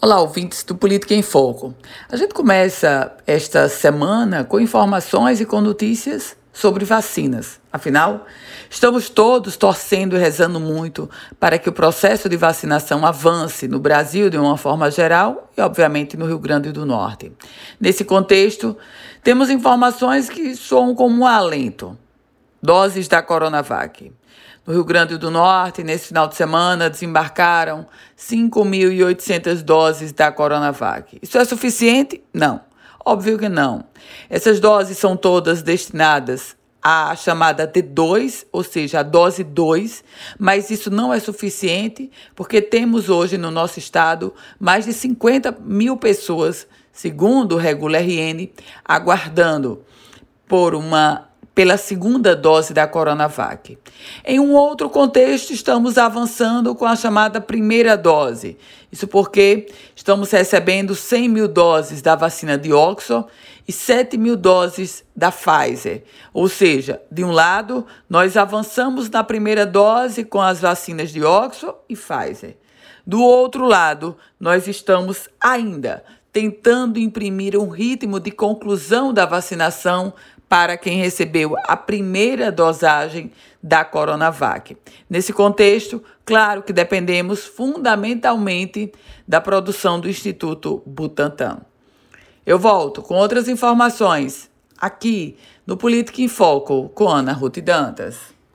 Olá, ouvintes do Política em Foco. A gente começa esta semana com informações e com notícias sobre vacinas. Afinal, estamos todos torcendo e rezando muito para que o processo de vacinação avance no Brasil de uma forma geral e, obviamente, no Rio Grande do Norte. Nesse contexto, temos informações que soam como um alento. Doses da Coronavac. No Rio Grande do Norte, nesse final de semana, desembarcaram 5.800 doses da Coronavac. Isso é suficiente? Não. Óbvio que não. Essas doses são todas destinadas à chamada D2, ou seja, a dose 2, mas isso não é suficiente porque temos hoje no nosso estado mais de 50 mil pessoas, segundo o Regula RN, aguardando por uma pela segunda dose da Coronavac. Em um outro contexto, estamos avançando com a chamada primeira dose. Isso porque estamos recebendo 100 mil doses da vacina de Oxford e 7 mil doses da Pfizer. Ou seja, de um lado, nós avançamos na primeira dose com as vacinas de Oxford e Pfizer. Do outro lado, nós estamos ainda tentando imprimir um ritmo de conclusão da vacinação para quem recebeu a primeira dosagem da Coronavac. Nesse contexto, claro que dependemos fundamentalmente da produção do Instituto Butantan. Eu volto com outras informações aqui no Política em Foco com Ana Ruth Dantas.